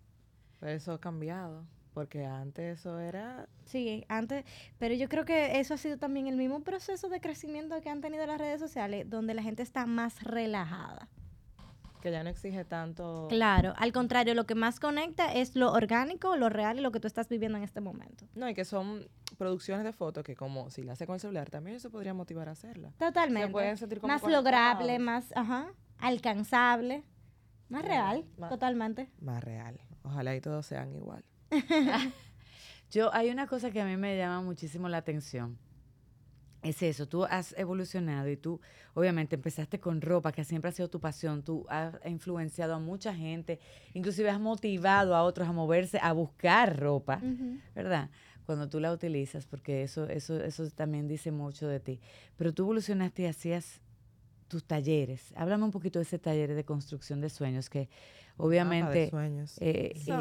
eso ha cambiado, porque antes eso era... Sí, antes, pero yo creo que eso ha sido también el mismo proceso de crecimiento que han tenido las redes sociales, donde la gente está más relajada que ya no exige tanto. Claro, al contrario, lo que más conecta es lo orgánico, lo real y lo que tú estás viviendo en este momento. No, y que son producciones de fotos que como si la hace con el celular, también eso podría motivar a hacerla. Totalmente. Se pueden sentir como más lograble, más, ajá, alcanzable, más real, totalmente. Más real. Ojalá y todos sean igual. [laughs] Yo, hay una cosa que a mí me llama muchísimo la atención es eso, tú has evolucionado y tú obviamente empezaste con ropa, que siempre ha sido tu pasión, tú has influenciado a mucha gente, inclusive has motivado a otros a moverse, a buscar ropa, ¿verdad? Cuando tú la utilizas, porque eso, eso, eso también dice mucho de ti. Pero tú evolucionaste y hacías tus talleres. Háblame un poquito de ese taller de construcción de sueños que obviamente... sueños. Eh, sí,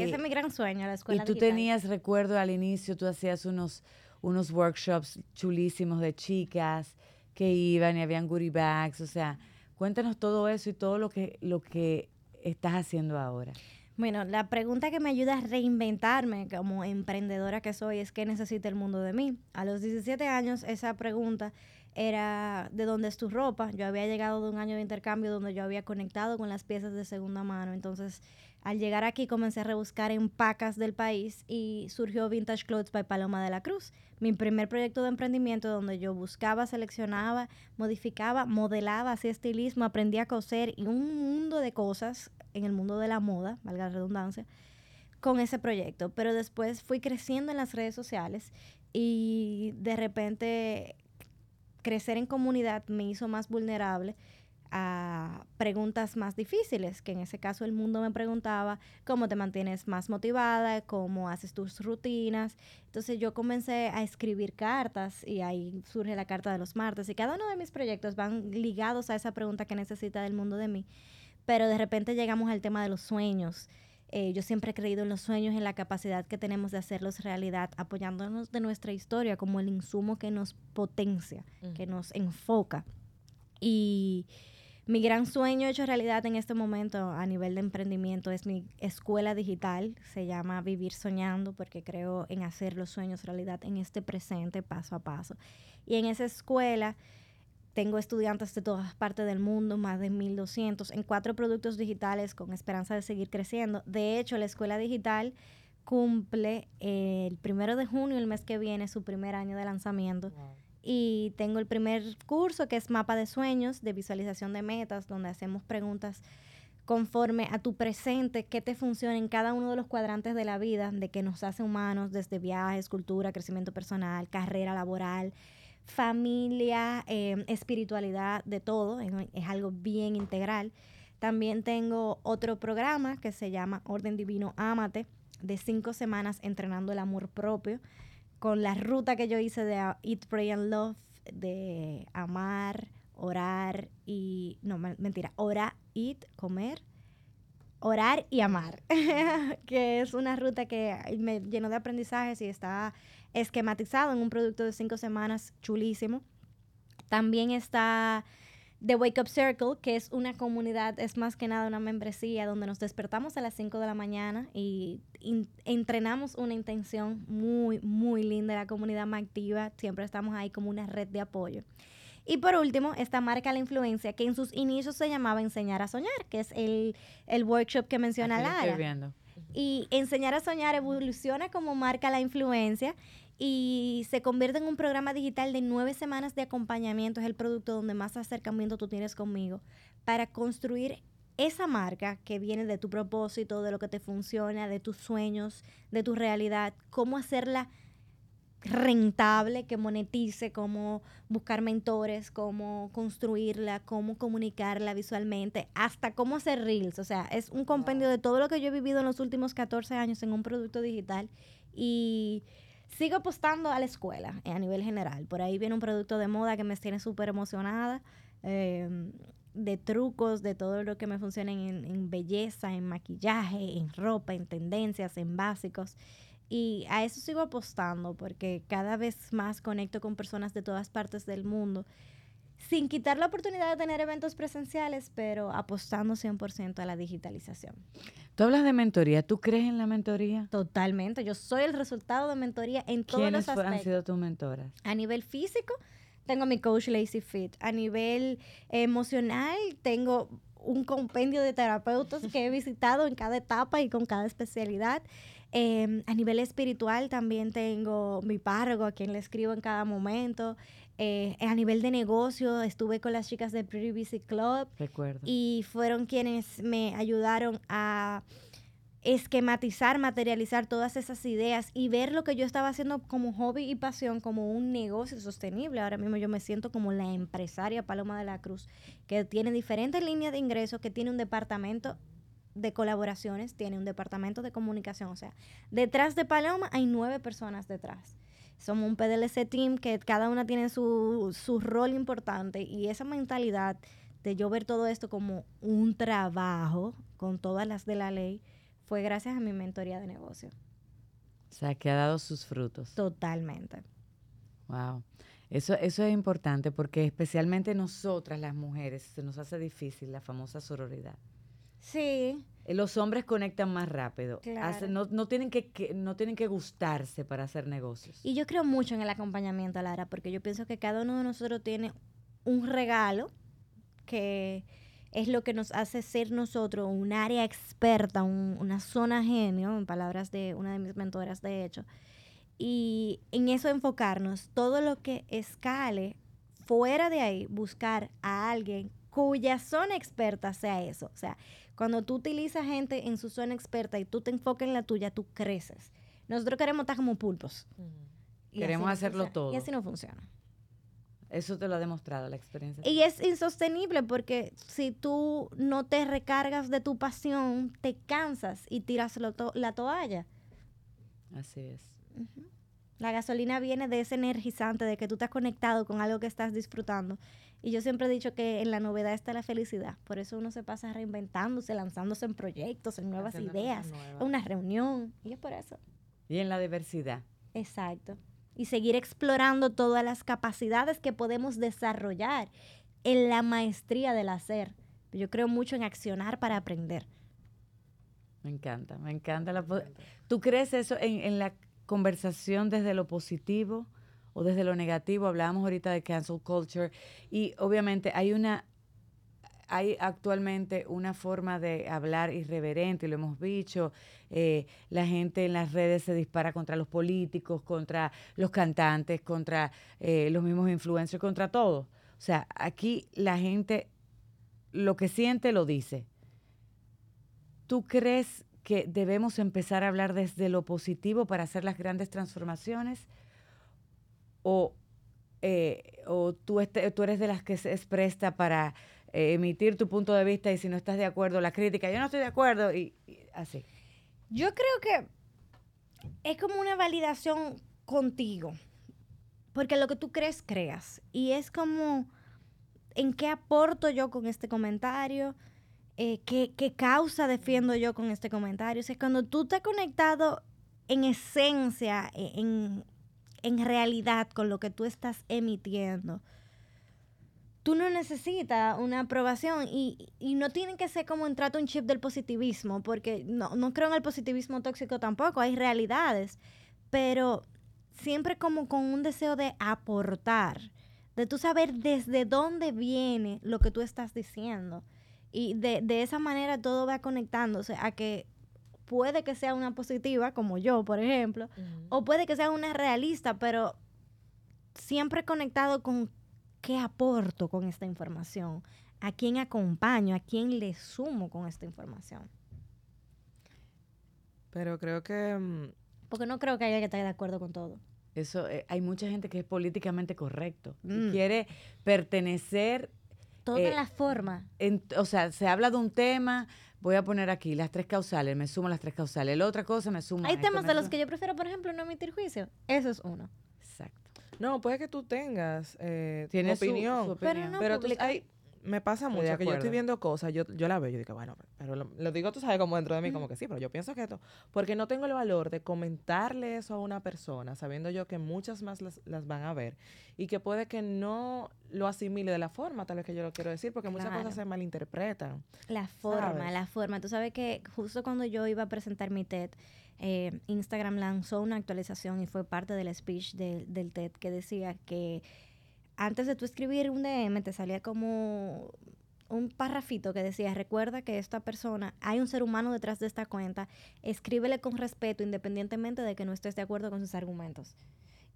ese es mi gran sueño, la escuela. Y tú tenías, recuerdo al inicio, tú hacías unos unos workshops chulísimos de chicas que iban y habían goodie bags, o sea, cuéntanos todo eso y todo lo que, lo que estás haciendo ahora. Bueno, la pregunta que me ayuda a reinventarme como emprendedora que soy es ¿qué necesita el mundo de mí? A los 17 años esa pregunta era de dónde es tu ropa. Yo había llegado de un año de intercambio donde yo había conectado con las piezas de segunda mano. Entonces, al llegar aquí comencé a rebuscar en pacas del país y surgió Vintage Clothes by Paloma de la Cruz, mi primer proyecto de emprendimiento donde yo buscaba, seleccionaba, modificaba, modelaba, hacía estilismo, aprendía a coser y un mundo de cosas en el mundo de la moda, valga la redundancia, con ese proyecto. Pero después fui creciendo en las redes sociales y de repente crecer en comunidad me hizo más vulnerable a preguntas más difíciles, que en ese caso el mundo me preguntaba cómo te mantienes más motivada, cómo haces tus rutinas. Entonces yo comencé a escribir cartas y ahí surge la carta de los martes y cada uno de mis proyectos van ligados a esa pregunta que necesita el mundo de mí. Pero de repente llegamos al tema de los sueños. Eh, yo siempre he creído en los sueños, en la capacidad que tenemos de hacerlos realidad, apoyándonos de nuestra historia como el insumo que nos potencia, que nos enfoca. Y mi gran sueño hecho realidad en este momento a nivel de emprendimiento es mi escuela digital. Se llama Vivir Soñando porque creo en hacer los sueños realidad en este presente paso a paso. Y en esa escuela tengo estudiantes de todas partes del mundo, más de 1200, en cuatro productos digitales con esperanza de seguir creciendo. De hecho, la escuela digital cumple el primero de junio, el mes que viene, su primer año de lanzamiento y tengo el primer curso que es mapa de sueños, de visualización de metas, donde hacemos preguntas conforme a tu presente, qué te funciona en cada uno de los cuadrantes de la vida, de que nos hace humanos, desde viajes, cultura, crecimiento personal, carrera laboral, familia, em, espiritualidad, de todo, es, algo bien integral. También tengo otro programa que se llama Orden Divino Ámate, de cinco semanas entrenando el amor propio con la ruta que yo hice de Eat, Pray and Love, de amar, orar y, no, mentira, orar, eat, comer, orar y amar, [laughs] que es una ruta que me llenó de aprendizajes y está esquematizado en un producto de cinco semanas chulísimo. También está The Wake Up Circle, que es una comunidad, es más que nada una membresía donde nos despertamos a las 5 de la mañana y entrenamos una intención muy, muy linda. La comunidad más activa, siempre estamos ahí como una red de apoyo. Y por último, esta marca La Influencia, que en sus inicios se llamaba Enseñar a Soñar, que es el, el workshop que menciona Lara. Y Enseñar a Soñar evoluciona como marca La Influencia y se convierte en un programa digital de nueve semanas de acompañamiento. Es el producto donde más acercamiento tú tienes conmigo para construir esa marca que viene de tu propósito, de lo que te funciona, de tus sueños, de tu realidad, cómo hacerla rentable, que monetice, cómo buscar mentores, cómo construirla, cómo comunicarla visualmente, hasta cómo hacer reels. O sea, es un compendio de todo lo que yo he vivido en los últimos 14 años en un producto digital y sigo apostando a la escuela eh, a nivel general. Por ahí viene un producto de moda que me tiene súper emocionada, em, de trucos, de todo lo que me funciona en, en, belleza, en maquillaje, en ropa, en tendencias, en básicos. Y a eso sigo apostando porque cada vez más conecto con personas de todas partes del mundo sin quitar la oportunidad de tener eventos presenciales, pero apostando 100% a la digitalización. Tú hablas de mentoría, ¿tú crees en la mentoría? Totalmente, yo soy el resultado de mentoría en todos los aspectos. ¿Quiénes han sido tus mentoras? A nivel físico, tengo mi coach Lazy Fit. A nivel emocional, tengo un compendio de terapeutas que he visitado en cada etapa y con cada especialidad. Em, a nivel espiritual también tengo mi párroco a quien le escribo en cada momento. Eh, a nivel de negocio estuve con las chicas de Pretty Busy Club. Recuerdo. Y fueron quienes me ayudaron a esquematizar, materializar todas esas ideas y ver lo que yo estaba haciendo como hobby y pasión, como un negocio sostenible. Ahora mismo yo me siento como la empresaria Paloma de la Cruz, que tiene diferentes líneas de ingresos, que tiene un departamento de colaboraciones, tiene un departamento de comunicación. O sea, detrás de Paloma hay nueve personas detrás. Somos un PDLC team que cada una tiene su, su rol importante y esa mentalidad de yo ver todo esto como un trabajo con todas las de la ley fue gracias a mi mentoría de negocio. O sea, que ha dado sus frutos. Totalmente. Wow. Eso, eso es importante porque especialmente nosotras las mujeres se nos hace difícil la famosa sororidad. Sí. Eh, Los hombres conectan más rápido. Claro. Hacen- no, no tienen que, que- no tienen que gustarse para hacer negocios. Y yo creo mucho en el acompañamiento, Lara, porque yo pienso que cada uno de nosotros tiene un regalo que es lo que nos hace ser nosotros un área experta, un- una zona genio, en palabras de una de mis mentoras, de hecho. Y en eso enfocarnos, todo lo que escale fuera de ahí, buscar a alguien cuya zona experta sea eso. O sea, cuando tú utilizas gente en su zona experta y tú te enfocas en la tuya, tú creces. Nosotros queremos estar como pulpos. Queremos no hacerlo funciona. todo. Y así no funciona. Eso te lo ha demostrado la experiencia. Y es insostenible porque si tú no te recargas de tu pasión, te cansas y tiras to- la toalla. Así es. La gasolina viene de ese energizante, de que tú estás conectado con algo que estás disfrutando. Y yo siempre he dicho que en la novedad está la felicidad. Por eso uno se pasa reinventándose, lanzándose en proyectos, en nuevas Haciendo ideas, nuevas. en una reunión. Y es por eso. Y en la diversidad. Exacto. Y seguir explorando todas las capacidades que podemos desarrollar en la maestría del hacer. Yo creo mucho en accionar para aprender. Me encanta, me encanta. La, ¿Tú crees eso en, en la conversación desde lo positivo o desde lo negativo? Hablábamos ahorita de cancel culture y obviamente hay una hay actualmente una forma de hablar irreverente, lo hemos dicho, eh, la gente en las redes se dispara contra los políticos, contra los cantantes, contra eh, los mismos influencers, contra todo. O sea, aquí la gente lo que siente lo dice. ¿Tú crees que debemos empezar a hablar desde lo positivo para hacer las grandes transformaciones? ¿O, eh, o tú, este- tú eres de las que se es presta para eh, emitir tu punto de vista y si no estás de acuerdo, la crítica, yo no estoy de acuerdo y, y así? Yo creo que es como una validación contigo. Porque lo que tú crees, creas. Y es como, ¿en qué aporto yo con este comentario? Eh, ¿qué, ¿Qué causa defiendo yo con este comentario? O sea, cuando tú estás conectado en esencia, e- en, en realidad con lo que tú estás emitiendo, tú no necesitas una aprobación y, y no tiene que ser como entrarte un chip del positivismo, porque no, no creo en el positivismo tóxico tampoco, hay realidades, pero siempre como con un deseo de aportar, de tú saber desde dónde viene lo que tú estás diciendo. Y de, de esa manera todo va conectándose a que puede que sea una positiva, como yo, por ejemplo, o puede que sea una realista, pero siempre conectado con qué aporto con esta información, a quién acompaño, a quién le sumo con esta información. Pero creo que mm, Porque no creo que haya que estar de acuerdo con todo. Eso, eh, hay mucha gente que es políticamente correcto y Mm. quiere pertenecer Todo Eh, en la forma. en- o sea, se habla de un tema, voy a poner aquí las tres causales, me sumo las tres causales. La otra cosa me sumo. Hay esto, temas de los que yo prefiero, por ejemplo, no emitir juicio. Eso es uno. Exacto. no, puede que tú tengas eh, tu Tiene su- opinión. Pero no pero tú, hay, me pasa mucho que yo estoy viendo cosas, yo, yo la veo, yo digo, bueno, pero lo, lo digo, tú sabes, como dentro de mí, como que sí, pero yo pienso que esto, porque no tengo el valor de comentarle eso a una persona, sabiendo yo que muchas más las, las van a ver y que puede que no lo asimile de la forma tal vez que yo lo quiero decir, porque muchas Claro. cosas se malinterpretan. La forma, ¿Sabes? la forma. Tú sabes que justo cuando yo iba a presentar mi TED, eh, Instagram lanzó una actualización y fue parte del speech de- del TED que decía que antes de tú escribir un DM te salía como un parrafito que decía, recuerda que esta persona, hay un ser humano detrás de esta cuenta, escríbele con respeto independientemente de que no estés de acuerdo con sus argumentos.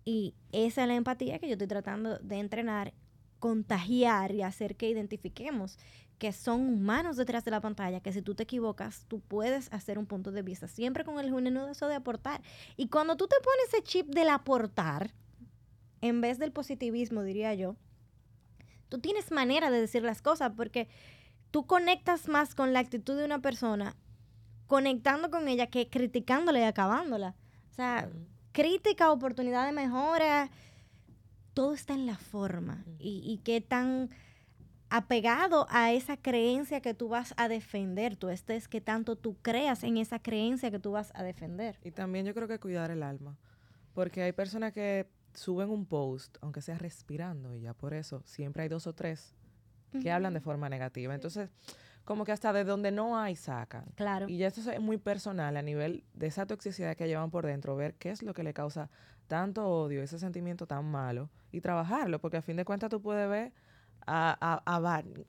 Y esa es la empatía que yo estoy tratando de entrenar, contagiar y hacer que identifiquemos que son humanos detrás de la pantalla, que si tú te equivocas, tú puedes hacer un punto de vista, siempre con el genuino deseo de aportar. Y cuando tú te pones ese chip del aportar, en vez del positivismo, diría yo, tú tienes manera de decir las cosas porque tú conectas más con la actitud de una persona conectando con ella que criticándola y acabándola. O sea, crítica, oportunidad de mejora, todo está en la forma y, y qué tan apegado a esa creencia que tú vas a defender, tú estés que tanto tú creas en esa creencia que tú vas a defender. Y también yo creo que cuidar el alma, porque hay personas que suben un post, aunque sea respirando, y ya por eso siempre hay dos o tres que hablan de forma negativa. Entonces, como que hasta de donde no hay sacan. Claro. Y ya esto es muy personal a nivel de esa toxicidad que llevan por dentro, ver qué es lo que le causa tanto odio, ese sentimiento tan malo y trabajarlo, porque a fin de cuentas tú puedes ver a, a, a Barney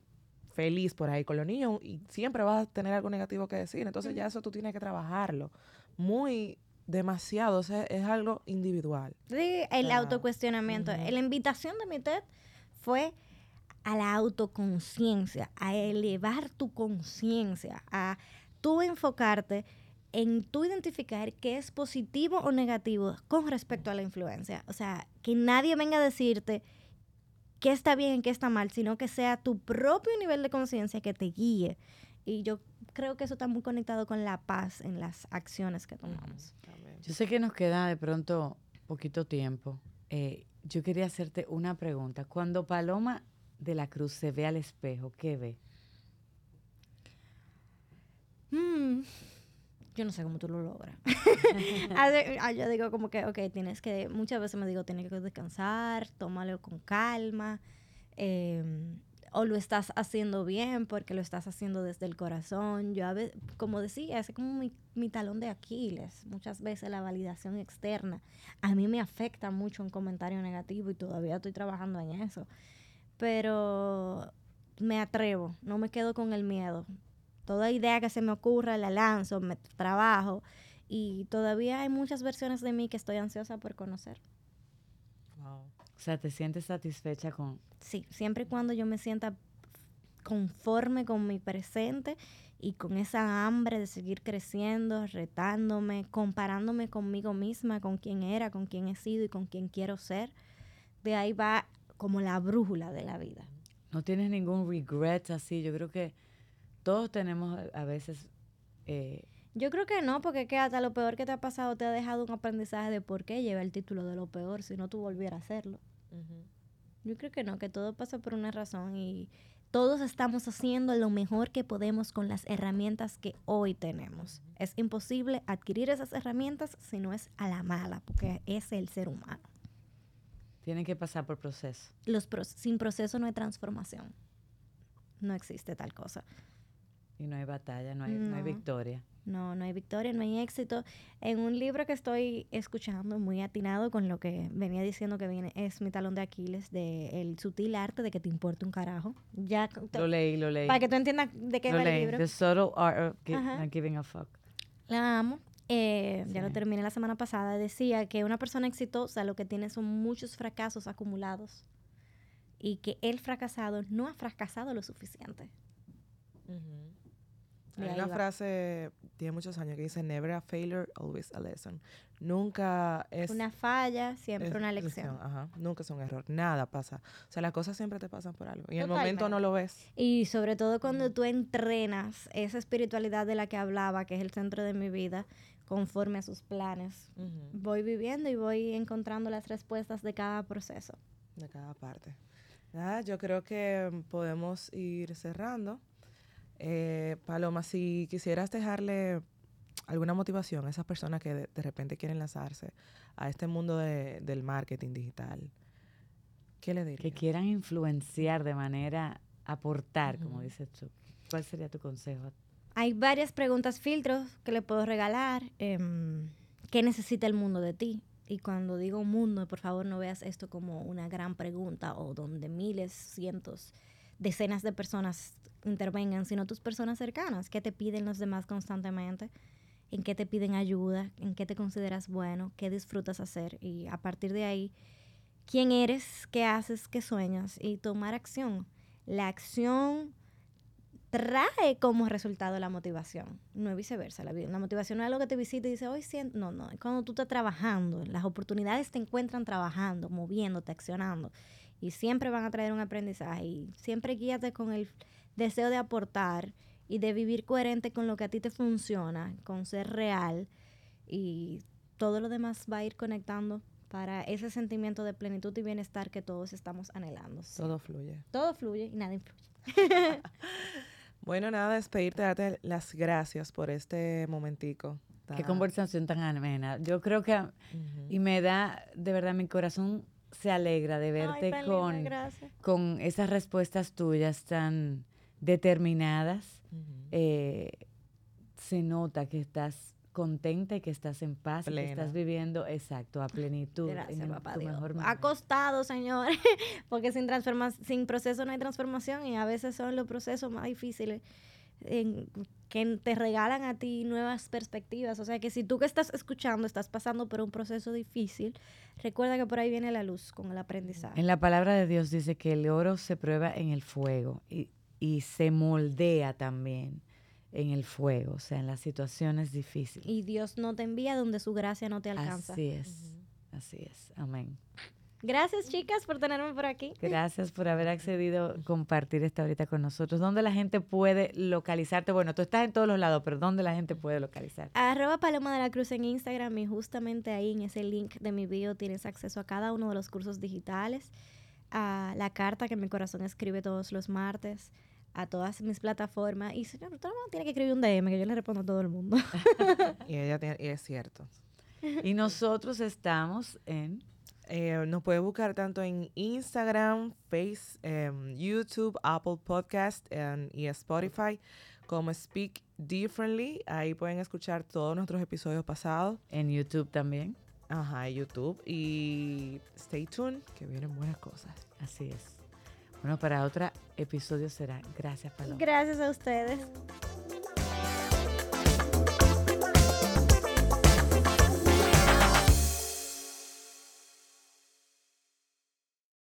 feliz por ahí con los niños y siempre vas a tener algo negativo que decir. Entonces ya eso tú tienes que trabajarlo. Muy demasiado, o sea, es algo individual. Sí, el Ah, autocuestionamiento. ujú. La invitación de mi TED fue a la autoconciencia, a elevar tu conciencia, a tú enfocarte en tú identificar qué es positivo o negativo con respecto a la influencia. O sea, que nadie venga a decirte qué está bien y qué está mal, sino que sea tu propio nivel de conciencia que te guíe. Y yo creo que eso está muy conectado con la paz en las acciones que tomamos. Yo sé que nos queda de pronto poquito tiempo. Eh, yo quería hacerte una pregunta. Cuando Paloma de la Cruz se ve al espejo, ¿qué ve? Mm, yo no sé cómo tú lo logras. [laughs] Hace- ah, yo digo como que, ok, tienes que, muchas veces me digo, tienes que descansar, tómalo con calma, em, o lo estás haciendo bien porque lo estás haciendo desde el corazón. Yo a veces, como decía, es como mi, mi talón de Aquiles. Muchas veces la validación externa a mí me afecta mucho un comentario negativo y todavía estoy trabajando en eso. Pero me atrevo, no me quedo con el miedo. Toda idea que se me ocurra la lanzo, me trabajo y todavía hay muchas versiones de mí que estoy ansiosa por conocer. O sea, ¿te sientes satisfecha con...? Sí, siempre y cuando yo me sienta conforme con mi presente y con esa hambre de seguir creciendo, retándome, comparándome conmigo misma, con quién era, con quién he sido y con quién quiero ser, de ahí va como la brújula de la vida. ¿No tienes ningún regret así? Yo creo que todos tenemos a- veces... eh, Yo creo que no, porque que hasta lo peor que te ha pasado te ha dejado un aprendizaje de por qué lleva el título de lo peor si no tú volvieras a hacerlo. Yo creo que no, que todo pasa por una razón y todos estamos haciendo lo mejor que podemos con las herramientas que hoy tenemos. Es imposible adquirir esas herramientas si no es a la mala, porque es el ser humano. tienen que pasar por proceso. Los pro- sin proceso no hay transformación. No existe tal cosa. Y no hay batalla, no hay, no hay victoria. No, no hay victoria, no hay éxito. En un libro que estoy escuchando, muy atinado con lo que venía diciendo que viene, es mi talón de Aquiles, de El sutil arte de que te importe un carajo. Ya, te- Lo leí, lo leí. para que tú entiendas de qué lo va el leí. libro. The subtle art of gi- Ajá. not giving a fuck. La amo. Eh, Ya lo terminé la semana pasada. Decía que una persona exitosa lo que tiene son muchos fracasos acumulados y que el fracasado no ha fracasado lo suficiente. Hay una va. frase, tiene muchos años, que dice, never a failure, always a lesson. Nunca es... Una falla, siempre es una lección. Ajá, nunca es un error, nada pasa. O sea, las cosas siempre te pasan por algo. Y en el momento no lo ves. Y sobre todo cuando tú entrenas esa espiritualidad de la que hablaba, que es el centro de mi vida, conforme a sus planes. Voy viviendo y voy encontrando las respuestas de cada proceso. De cada parte. Nada, yo creo que mm, podemos ir cerrando. Eh, Paloma, si quisieras dejarle alguna motivación a esas personas que de, de repente quieren lanzarse a este mundo de- del marketing digital, ¿qué le Que dirías? quieran influenciar de manera aportar, como dices tú. ¿Cuál sería tu consejo? Hay varias preguntas filtros que le puedo regalar. em, ¿Qué necesita el mundo de ti? Y cuando digo mundo, por favor no veas esto como una gran pregunta o donde miles, cientos, decenas de personas intervengan, sino tus personas cercanas. ¿Qué te piden los demás constantemente? ¿En qué te piden ayuda? ¿En qué te consideras bueno? ¿Qué disfrutas hacer? Y a partir de ahí, ¿quién eres? ¿Qué haces? ¿Qué sueñas? Y tomar acción. La acción trae como resultado la motivación, no es viceversa. La, la motivación no es algo que te visita y dice, hoy siento, no, no, es cuando tú estás trabajando, las oportunidades te encuentran trabajando, moviéndote, accionando, y siempre van a traer un aprendizaje, y siempre guíate con el deseo de aportar y de vivir coherente con lo que a ti te funciona, con ser real, y todo lo demás va a ir conectando para ese sentimiento de plenitud y bienestar que todos estamos anhelando. Sí. Todo fluye. Todo fluye y nada influye. [laughs] Bueno, nada, despedirte, darte las gracias por este momentico. Qué conversación tan amena. Yo creo que, y me da, de verdad, mi corazón se alegra de verte Ay, tan linda, con, con esas respuestas tuyas tan, determinadas, eh, se nota que estás contenta y que estás en paz, y que Plena. estás viviendo, exacto, a plenitud. Gracias, en papá tu Dios. mejor Ha momento. costado, señores, [laughs] porque sin, sin proceso no hay transformación y a veces son los procesos más difíciles en- que te regalan a ti nuevas perspectivas. O sea que si tú que estás escuchando estás pasando por un proceso difícil, recuerda que por ahí viene la luz con el aprendizaje. En la palabra de Dios dice que el oro se prueba en el fuego y, y se moldea también en el fuego, o sea, en las situaciones difíciles. Y Dios no te envía donde su gracia no te alcanza. Así es, así es. Amén. Gracias, chicas, por tenerme por aquí. Gracias por haber accedido a compartir esta ahorita con nosotros. ¿Dónde la gente puede localizarte? Bueno, tú estás en todos los lados, pero ¿dónde la gente puede localizarte? Arroba Paloma de la Cruz en Instagram y justamente ahí en ese link de mi bio tienes acceso a cada uno de los cursos digitales, a la carta que mi corazón escribe todos los martes, a todas mis plataformas. Y señor, usted no tiene que escribir un DM que yo le respondo a todo el mundo. [laughs] Y ella tiene, y es cierto. Y nosotros estamos en Eh, nos puede buscar tanto en Instagram, Face, em, YouTube, Apple Podcast em, y Spotify como Speak Differently. Ahí pueden escuchar todos nuestros episodios pasados. en YouTube también. Ajá, YouTube. Y stay tuned, que vienen buenas cosas. Así es. Bueno, para otro episodio será. Gracias, Paloma. Gracias a ustedes.